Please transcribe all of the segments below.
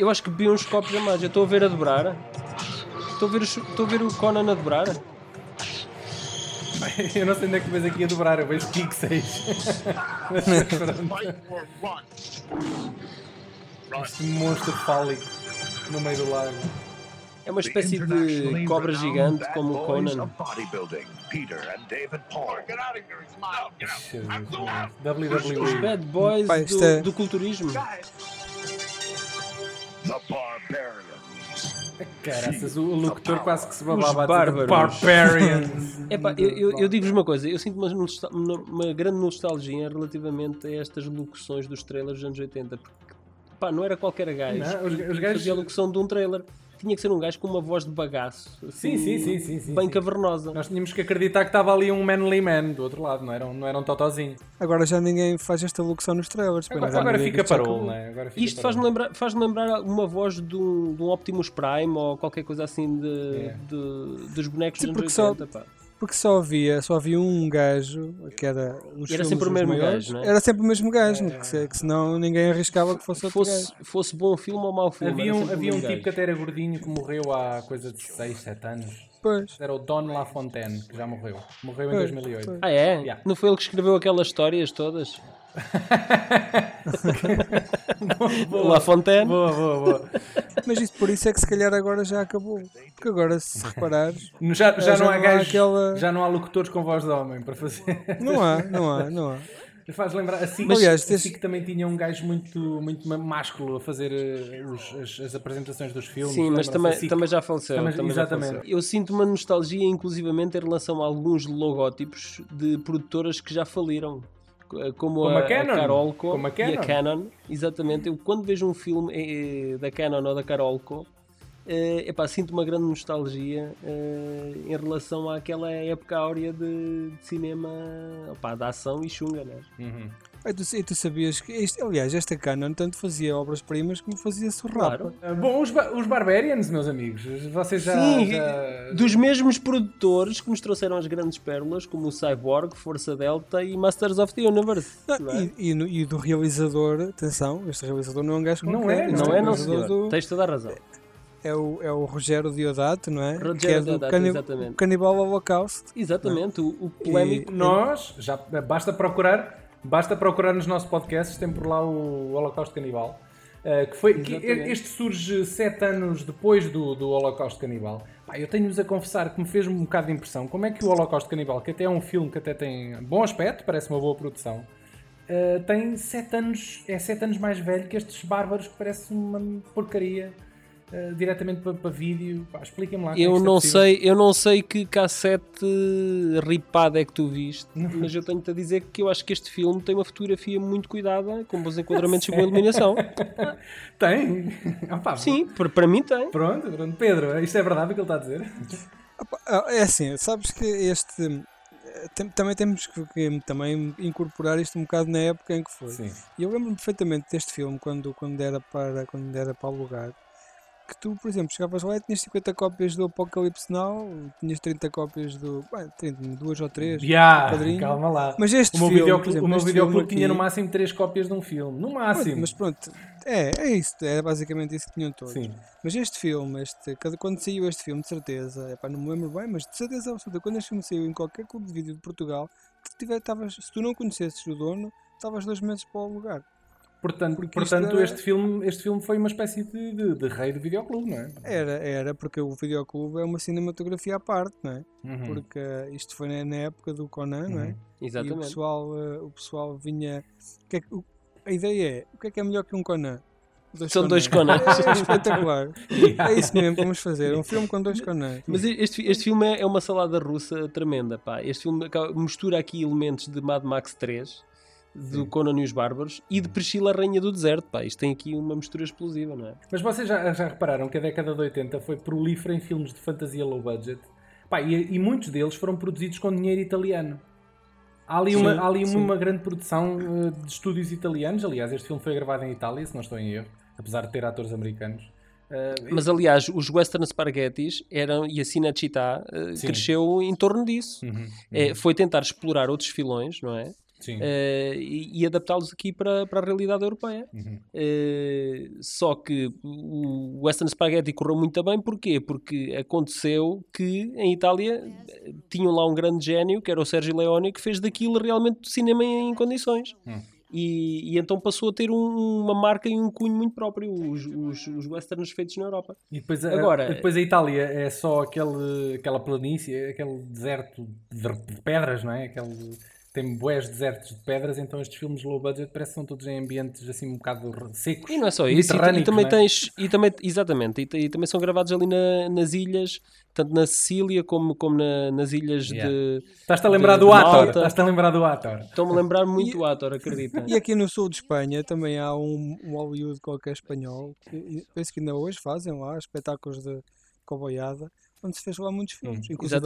eu acho que bebi uns copos a mais. Eu estou a ver a dobrar. Estou a ver, estou a ver o Conan a dobrar. Eu não sei onde é que tu vês aqui a dobrar, eu vejo Kick 6. Mas pronto, Fight or run. este monstro fálico no meio do lago. É uma espécie de cobra gigante como o Conan. of bodybuilding, Peter and David Paul. Get out of here, it's mine. Get out. Jesus, Os WWE. bad boys isto é- do, do culturismo. The Barbarians. Caraças, o locutor quase que se babava Os bárbaros. Barbarians. Epá, eu, eu, eu digo-vos uma coisa, eu sinto uma, uma- uma grande nostalgia relativamente a estas locuções dos trailers dos anos 80, porque pá, não era qualquer gajo Não, os- que os gajos- fazia a locução de um trailer. Tinha que ser um gajo com uma voz de bagaço, assim, Sim, sim, sim, sim, bem sim. cavernosa. Nós tínhamos que acreditar que estava ali um manly man do outro lado, não era um, não era um totozinho. Agora já ninguém faz esta locução nos trailers. Agora, agora fica parou, não é? Agora fica Isto faz-me lembrar, faz lembrar uma voz de um, de um Optimus Prime ou qualquer coisa assim de, É. de- dos bonecos Sim, dos porque anos só- 80. pá. Porque só havia, só havia um gajo que era. nos E era sempre o mesmo maiores, gajo, não é? Era sempre o mesmo gajo, que, se- que senão ninguém arriscava que fosse outro Fosse, gajo. fosse bom filme ou mau filme. Havia um, havia um tipo que até era gordinho que morreu há coisa de 6, 7 anos. Pois. Era o Don LaFontaine, que já morreu. Morreu em Pois, 2008. pois. Ah, é? Yeah. Não foi ele que escreveu aquelas histórias todas? La Fontaine? Boa, boa, boa. Mas isso, por isso é que se calhar agora já acabou. Porque agora, se reparares, Já, já, já não há não há gajos, aquela- já não há locutores com voz de homem para fazer. não há, não há, não há. Faz lembrar assim, Mas, aliás, assim tens- que também tinha um gajo muito, muito másculo a fazer eh, os- as, as apresentações dos filmes. Sim, mas também, Assim, também já faleceu. Também- também já exatamente. faleceu. Eu sinto uma nostalgia, inclusivamente, em relação a alguns logótipos de produtoras que já faliram. Co- Como, Como a, a Canon. Carolco Como a e Canon. a Canon. Exatamente. Eu, quando vejo um filme eh, da Canon ou da Carolco, eh, epá, sinto uma grande nostalgia eh, em relação àquela época áurea de, de cinema opá, de ação e chunga, né? Uhum. E tu, e tu sabias que, isto, aliás, esta Canon tanto fazia obras-primas como fazia surrapa. Claro. Bom, os, ba- os Barbarians, meus amigos, vocês já. Sim, já- dos mesmos produtores que nos trouxeram as grandes pérolas, como o Cyborg, Força Delta e Masters of the Universe. Não, não é? e, e e do realizador, atenção, este realizador não é um gajo Não qualquer, é, este Não é, não, senhor. do- Tens toda a razão. é, o, é o Rogério Diodato, não é? Rogério que é do cani- exatamente. Canibal Holocaust. Exatamente, o, o polémico. Nós, já basta procurar, basta procurar nos nossos podcasts, tem por lá o Holocausto Canibal. uh, que foi, que este surge sete anos depois do, do Holocausto Canibal. Pá, eu tenho-vos a confessar que me fez um bocado de impressão como é que o Holocausto Canibal, que até é um filme que até tem bom aspecto, parece uma boa produção, uh, tem sete anos, é sete anos mais velho que estes bárbaros que parece uma porcaria uh, diretamente para, para vídeo. Pá, Expliquem-me lá. é Eu é não, possível. sei, eu não sei que cassete ripada é que tu viste, mas eu tenho-te a dizer que eu acho que este filme tem uma fotografia muito cuidada, com bons enquadramentos e boa iluminação. Tem? Opa, Sim, para, para mim tem. Pronto, pronto. Pedro, isto é verdade o que ele está a dizer? Ah, É assim, sabes que este. eh, também temos que, que também incorporar isto um bocado na época em que foi. Sim. E eu lembro-me perfeitamente deste filme quando, quando, era para, quando era para alugar. Que tu, por exemplo, chegavas lá e tinhas 50 cópias do Apocalipse Now, tinhas 30 cópias do. Bem, 30, duas ou três. Já, do Padrinho. calma lá. Mas este o meu filme, videoclube, por exemplo, o meu este videoclube filme tinha no máximo 3 cópias de um filme. No Pronto, máximo. mas pronto, é, é isso, é basicamente isso que tinham todos. Sim. Mas este filme, este, quando saiu este filme, de certeza, epá, não me lembro bem, mas de certeza absoluta, quando este filme saiu em qualquer clube de vídeo de Portugal, tu tiver, tavas, se tu não conhecesses o dono, estavas dois meses para o lugar. Portanto, Porque portanto era- este, filme, este filme foi uma espécie de, de, de rei do videoclube, não é? Era, era, porque o videoclube é uma cinematografia à parte, não é? Uhum. Porque eh, isto foi na, época do Conan, não é? Uhum. E o Exatamente. pessoal, eh, o pessoal vinha. o que é que- o- a ideia é: o que é que é melhor que um Conan? São dois Conans. É espetacular. É isso mesmo vamos fazer. Um filme com dois Conans. Mas este, este filme é é uma salada russa tremenda, pá. Este filme mistura aqui elementos de Mad Max 3, do Conan e os Bárbaros, e de Priscila, Rainha do Deserto, pá. Isto tem aqui uma mistura explosiva, não é? Mas vocês já, já repararam que a década de 80 foi prolífera em filmes de fantasia low budget? Pá, e, e muitos deles foram produzidos com dinheiro italiano. Há ali, uma, Sim, há ali sim. uma grande produção eh, de estúdios italianos. Aliás, este filme foi gravado em Itália, se não estou em erro, apesar de ter atores americanos. Eh, Mas aliás, os western spaghettis eram, e a Cinecittà Sim. cresceu em torno disso. uhum, É, foi tentar explorar outros filões, não é? Eh, e, e adaptá-los aqui para, para a realidade europeia. Uhum. Eh, só que o Western Spaghetti correu muito bem, porquê? Porque aconteceu que em Itália tinham lá um grande gênio, que era o Sergio Leone, que fez daquilo realmente cinema em condições. Hum. E, e então passou a ter um- uma marca e um cunho muito próprio, os, os, os westerns feitos na Europa. E depois, a, Agora- depois a Itália é só aquele, aquela planície, aquele deserto de, de pedras, não é? Aquele, tem bués desertos de pedras, então estes filmes low budget parece que são todos em ambientes assim um bocado secos. E não é só isso, e, e também é? tens, e também, exatamente, e, e também são gravados ali na- nas ilhas, tanto na Sicília como, como na- nas ilhas Yeah. de. Estás-te a lembrar de- do ator, estás-te a lembrar do ator. Estou-me a lembrar muito do ator, acredita. E aqui no sul de Espanha também há um, um Hollywood qualquer espanhol, que penso que ainda hoje fazem lá espetáculos de coboiada, onde se fez lá muitos filmes, Hum, inclusive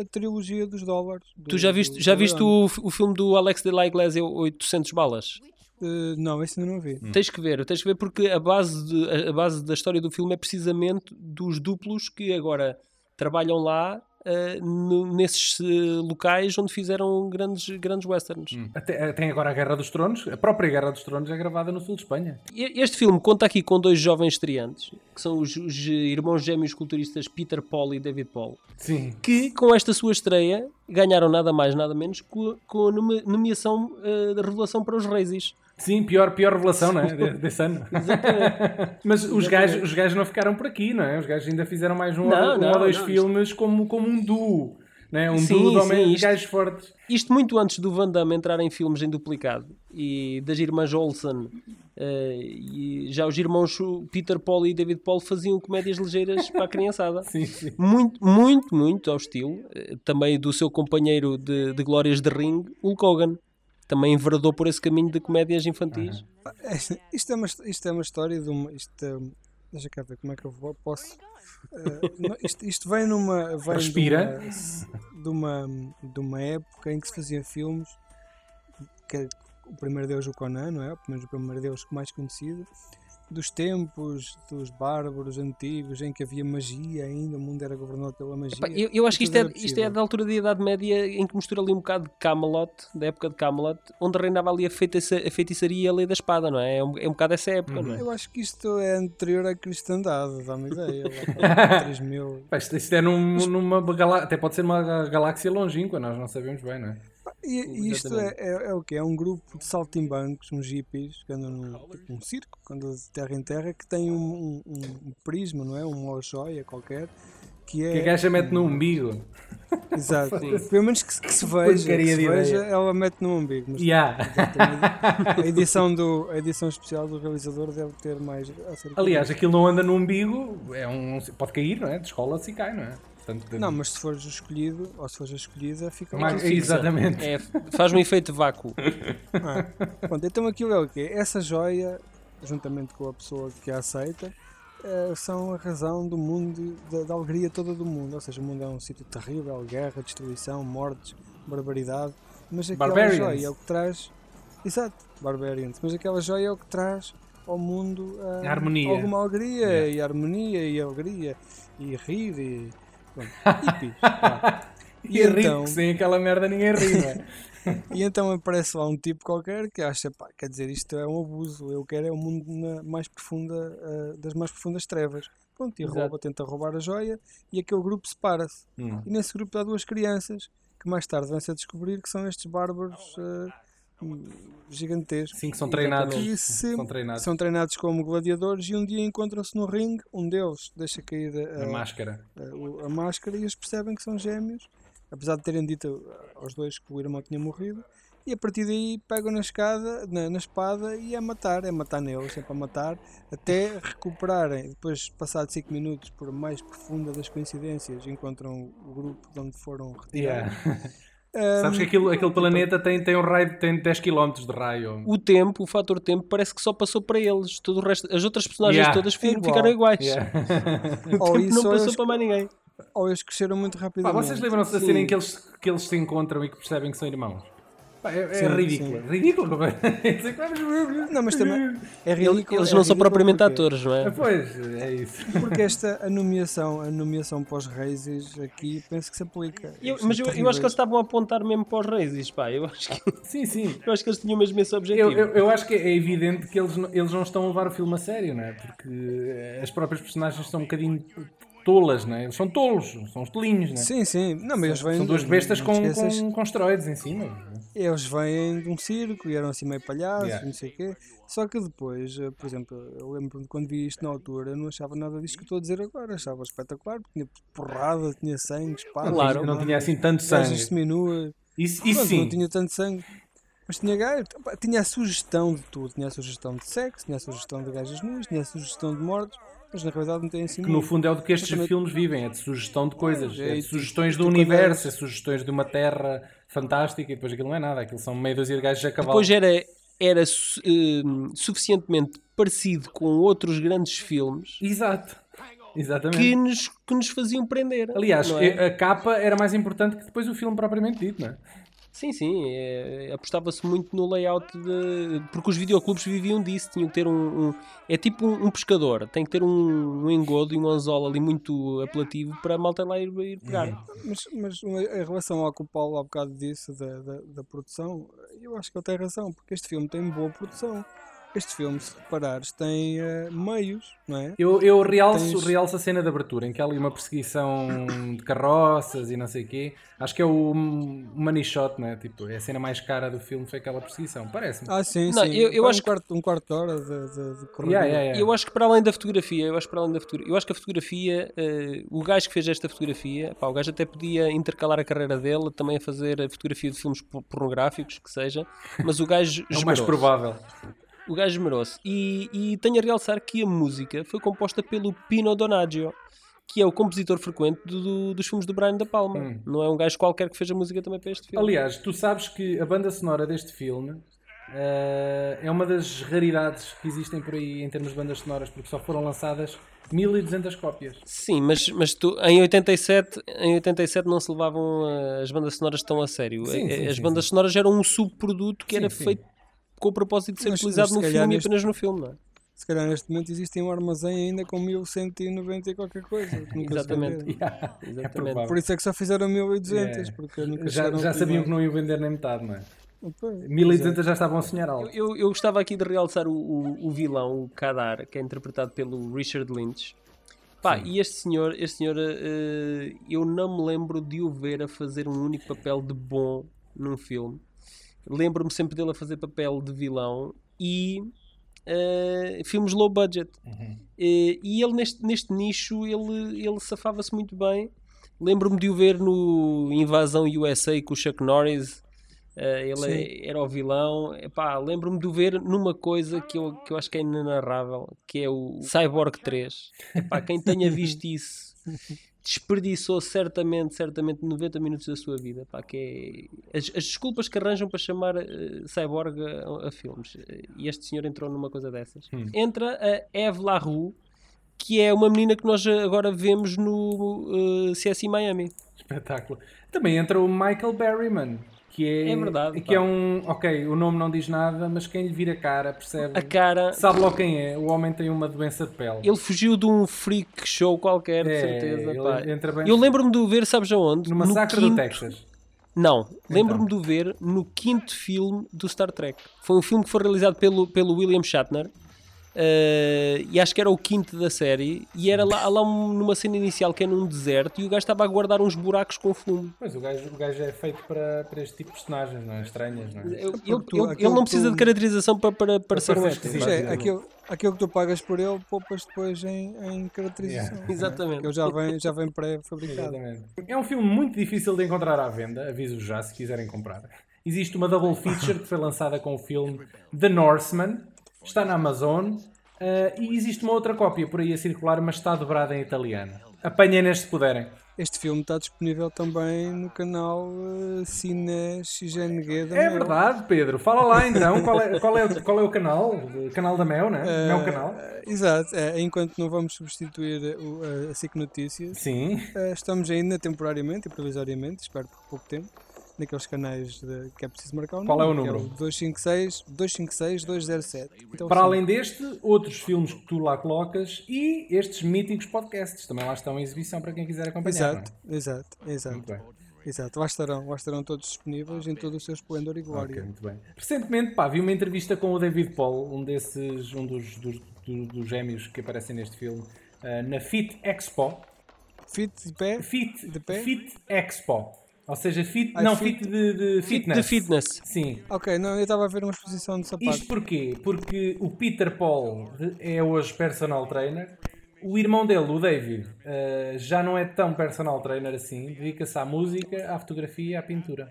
a trilogia dos dólares. do- Tu já viste, já viste o, o filme do Alex de la Iglesia 800 balas? Eh, não, esse ainda não vi. Hum. Tens que ver, tens que ver porque a base, de- a base da história do filme é precisamente dos duplos que agora trabalham lá no- nesses eh, locais onde fizeram grandes, grandes westerns. Até- eh, tem agora a Guerra dos Tronos, a própria Guerra dos Tronos é gravada no sul de Espanha. Este filme conta aqui com dois jovens estreantes, que são os, os irmãos gêmeos culturistas Peter Paul e David Paul, Sim. que com esta sua estreia ganharam nada mais, nada menos com, com a nome- nomeação eh, da revelação para os Reis. Sim, pior, pior revelação, não é? De- Desse ano. Mas os gajos, os gajos não ficaram por aqui, não é? Os gajos ainda fizeram mais um, Não, ou, um não, ou dois não, filmes como, como um duo. Não é? Um Sim, duo de, sim, homens, isto- gajos fortes. Isto muito antes do Van Damme entrar em filmes em duplicado e das irmãs Olsen. e já os irmãos Peter Paul e David Paul faziam comédias ligeiras para a criançada. Sim, sim. Muito, muito, muito ao estilo. eh, Também do seu companheiro de, de Glórias de Ring, Hulk Hogan. Também enveredou por esse caminho de comédias infantis. É, Isto é uma, isto é uma história de uma. Isto é- deixa cá ver como é que eu vou- posso. não, isto, isto vem numa. Vem Respira. De uma, de, uma, de uma época em que se fazia filmes. Que, o primeiro Deus, o Conan, não é? O primeiro, o primeiro Deus mais conhecido. Dos tempos dos bárbaros antigos em que havia magia ainda, o mundo era governado pela magia. Pá, Eu, eu acho que isto é, isto é da altura da Idade Média em que mistura ali um bocado de Camelot, da época de Camelot, onde reinava ali a, feitiça, a feitiçaria e a lei da espada, não é? É um, é um bocado essa época, não é? Eu acho que isto é anterior à cristandade, dá-me ideia. lá para 3000. Pá, Isto, isto é num- numa galáxia, até pode ser uma galáxia longínqua, nós não sabemos bem, não é? E, isto é, é, é o que É um grupo de saltimbancos, uns hippies, que andam num tipo um circo, que andam de terra em terra, que tem um, um, um prisma, não é? Uma joia qualquer, que é. Que a gaja mete no umbigo. Exato. Pelo menos que, se- que se veja, que se veja ela mete no umbigo. Mas Yeah. a, edição do, a edição especial do realizador deve ter mais. Aliás, aquilo não anda no umbigo, é um, pode cair, não é? Descola-se e cai, não é? Portanto, Não, mas se fores o escolhido, ou se fores a escolhida, fica Mais-. Exatamente. É, faz um efeito vácuo. Ah, pronto, então aquilo é o quê? Essa joia, juntamente com a pessoa que a aceita, eh, são a razão do mundo, da, da alegria toda do mundo. Ou seja, o mundo é um sítio terrível, guerra, destruição, mortes, barbaridade. Mas aquela Barbarians. joia é o que traz. Exato, Barbarians. Mas aquela joia é o que traz ao mundo A harmonia. alguma alegria Yeah. e harmonia e alegria e rir e. Pá. E, E rico, então? que sem aquela merda ninguém ri, não é? E então aparece lá um tipo qualquer que acha, pá, quer dizer, isto é um abuso, eu quero é o mundo na mais profunda, ah, das mais profundas trevas. Pronto, e Exato. rouba, tenta roubar a joia e aquele grupo separa-se. Hum. E nesse grupo há duas crianças que mais tarde vão-se a descobrir que são estes bárbaros ah, hum, gigantescos. Sim, que são treinados. Se- São treinados. São treinados como gladiadores e um dia encontram-se no ringue, um deles deixa cair A ah, máscara. a, o- a máscara e eles percebem que são gêmeos, apesar de terem dito aos dois que o irmão tinha morrido, e a partir daí pegam na escada, na, na espada e é matar, é matar neles, é para matar, até recuperarem. Depois, passados 5 minutos, por a mais profunda das coincidências, encontram o grupo de onde foram retirados. Yeah. Ahm, Sabes que aquilo, aquele planeta tem, tem um raio tem 10 km de raio. O tempo, o fator tempo, parece que só passou para eles. Todo o resto, as outras personagens Yeah. todas fi- igual. ficaram iguais. Yeah. O Ou tempo não ou passou eles- para mais ninguém. ou eles cresceram muito Pá, rapidamente. vocês lembram-se da cena em que eles, que eles se encontram e que percebem que são irmãos? É, é ridículo. sim. Ridículo. Não, mas também é ridículo. eles é não são ridículo propriamente porque- atores, não é? Pois, é isso. Porque esta a nomeação, a nomeação para os reis aqui penso que se aplica. Eu- São mas eu, eu acho que eles estavam a apontar mesmo para os reis, pá. Eu acho que, Sim, sim. eu acho que eles tinham mesmo esse objetivo. Eu, eu, eu acho que é evidente que eles, não- eles não estão a levar o filme a sério, não é? Porque eh, as próprias personagens são um bocadinho tolas, não é? Eles são tolos, são os tolinhos, não é? Sim, sim. Não, mas eles vêm. São duas bestas com, com, com esteroides em cima. Eles vêm de um circo e eram assim meio palhaços, Yeah. não sei o quê. Só que depois, eh, por exemplo, eu lembro-me quando vi isto na altura, eu não achava nada disto que estou a dizer agora. Achava espetacular, porque tinha porrada, tinha sangue, espada. Claro. Não tinha assim tanto sangue. seminuas. Isso, isso Pronto, sim. Não tinha tanto sangue. Mas tinha gajo, pá, tinha a sugestão de tudo. Tinha a sugestão de sexo, tinha a sugestão de gajas nuas, tinha a sugestão de mortos, mas na realidade não tem assim Que no fundo é o que estes também- filmes vivem, é de sugestão de coisas, É, é de sugestões do universo, é sugestões de uma terra fantástica e depois aquilo não é nada, aquilo são meio dúzia de gajos a cavalo. Depois era, era su- eh, suficientemente parecido com outros grandes filmes Exato, exatamente. que nos, que nos faziam prender. Aliás, é? a capa era mais importante que depois o filme propriamente dito, não é? Sim, sim, é, apostava-se muito no layout de. Porque os videoclubes viviam disso, tinham que ter um. um- é tipo um, um pescador, tem que ter um, um engodo e um anzol ali muito apelativo para a malta lá ir, ir pegar. Uhum. Mas, mas em relação ao que o Paulo há bocado disse da, da, da produção, eu acho que ele tem razão, porque este filme tem boa produção. Este filme, se reparares, tem eh, meios, não é? Eu, eu realço, Tens- realço a cena de abertura, em que há ali uma perseguição de carroças e não sei o quê. Acho que é o money shot, não é? Tipo, é a cena mais cara do filme, foi aquela perseguição, parece-me. Ah, sim, Não, sim. eu- eu acho um, que- quarto, um quarto de hora de, de, de corrida. Yeah, yeah, yeah. Eu acho que para além da fotografia, eu acho que para além da fotografia, eu acho que a fotografia, eh, o gajo que fez esta fotografia, pá, o gajo até podia intercalar a carreira dele também a fazer a fotografia de filmes por- pornográficos, que seja, mas o gajo É o mais provável. O gajo esmerou-se. E, e tenho a realçar que a música foi composta pelo Pino Donaggio, que é o compositor frequente do- do- dos filmes do Brian Da Palma. Hum. Não é um gajo qualquer que fez a música também para este filme. Aliás, tu sabes que a banda sonora deste filme eh, é uma das raridades que existem por aí em termos de bandas sonoras, porque só foram lançadas 1200 cópias. Sim, mas, mas tu, em, 87, em 87 não se levavam eh, as bandas sonoras tão a sério. Sim, Eh, sim, as sim, bandas sonoras eram um subproduto que era feito com o propósito de ser Mas- utilizado mas no filme neste- e apenas no filme, não é? Se calhar neste momento existe um armazém ainda com 1190 e qualquer coisa. Exatamente. Yeah, é Exatamente. provável. Por isso é que só fizeram 1200, Yeah. porque nunca Já, já sabiam que não iam vender nem metade, não é? Pois, 1200 já estavam a sonhar alto. Eu, eu gostava aqui de realçar o, o, o vilão, o Kadar, que é interpretado pelo Richard Lynch. Pá, e este senhor, este senhor eh, eu não me lembro de o ver a fazer um único papel de bom num filme. Lembro-me sempre dele a fazer papel de vilão e eh, filmes low budget. Eh, e ele neste, neste nicho ele, ele safava-se muito bem. Lembro-me de o ver no Invasão USA com o Chuck Norris. Eh, ele é- era o vilão. Lembro-me de o ver numa coisa que eu, que eu acho que é inenarrável, que é o Cyborg 3. Epá, quem tenha visto isso desperdiçou certamente, certamente 90 minutos da sua vida. Pá, que é... as, as desculpas que arranjam para chamar eh, Cyborg a, a filmes. E este senhor entrou numa coisa dessas. Entra a Eve LaRue, que é uma menina que nós agora vemos no eh, CSI Miami. Espetáculo. Também entra o Michael Berryman, que é, É verdade, que pá. é um. Ok, o nome não diz nada, mas quem lhe vira a cara percebe. A cara. Sabe logo quem é. O homem tem uma doença de pele. Ele fugiu de um freak show qualquer, de É, certeza. ele pá. entra bem- Eu lembro-me de o ver, sabes aonde? No No massacre quinto- do Texas. Não, lembro-me de o ver no quinto filme do Star Trek. Foi um filme que foi realizado pelo, pelo William Shatner. Eh, e acho que era o quinto da série. E era lá, lá um- numa cena inicial que é num deserto. E o gajo estava a guardar uns buracos com fumo. Pois, o gajo, o gajo é feito para, para este tipo de personagens, não é? Estranhas, não é? Ele, ele- tu- ele- não precisa tu- de caracterização para, para, para ser um. Mas é, aquilo, aquilo que tu pagas por ele, poupas depois em, em caracterização. Yeah. é? Exatamente. Ele já vem, já vem pré-fabricado. É um filme muito difícil de encontrar à venda, aviso já se quiserem comprar. Existe uma double feature que foi lançada com o filme The Northman, está na Amazon, eh, e existe uma outra cópia por aí a circular, mas está dobrada em italiano. Apanhem-nas se puderem. Este filme está disponível também no canal uh, Cine da É Mel. verdade, Pedro. Fala lá então, qual é, qual é, o- qual é o canal? O canal da Mel, né? Mel Canal. Eh, Exato, enquanto não vamos substituir o- a, SIC Notícias, Sim. eh, estamos ainda temporariamente e provisoriamente, espero por pouco tempo, naqueles canais de, que é preciso marcar o Qual é o número. número? É o 256 256 207. Então, Para sim. além deste, outros filmes que tu lá colocas e estes míticos podcasts também lá estão em exibição para quem quiser acompanhar. Exato, exato, é? exato. Bem. Exato, lá estarão, lá estarão todos disponíveis em todo o seu esplendor e glória. muito bem. Recentemente, pá, vi uma entrevista com o David Paul, um desses, um dos, dos, do- dos gêmeos que aparecem neste filme, ah, na Fit Expo. Fit de pé, Fit, De pé? Fit Expo. Ou seja, fit, Ah, não, fit- fit, de, de fitness. De fitness. Sim. Ok, não, eu estava a ver uma exposição de sapatos. Isto porquê? Porque o Peter Paul é hoje personal trainer. O irmão dele, o David, ah, já não é tão personal trainer assim. Dedica-se à música, à fotografia e à pintura.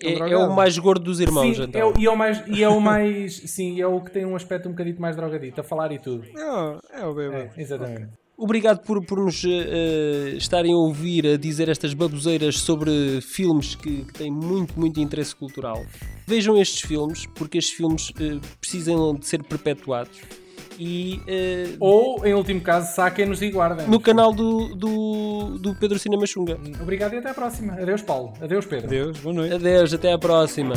É, é o mais gordo dos irmãos, sim, então. é, o- e é o mais, e é o mais, sim, é o que tem um aspecto um bocadinho mais drogadito, a falar e tudo. É, é o bebê. É, exatamente. Obrigado por, por nos eh, estarem a ouvir a dizer estas baboseiras sobre filmes que, que têm muito, muito interesse cultural. Vejam estes filmes, porque estes filmes eh, precisam de ser perpetuados. E eh, Ou, em último caso, saquem-nos e guardem. no canal do, do, do Pedro Cinema Xunga. Obrigado e até à próxima. Adeus, Paulo. Adeus, Pedro. Adeus, boa noite. Adeus, até à próxima.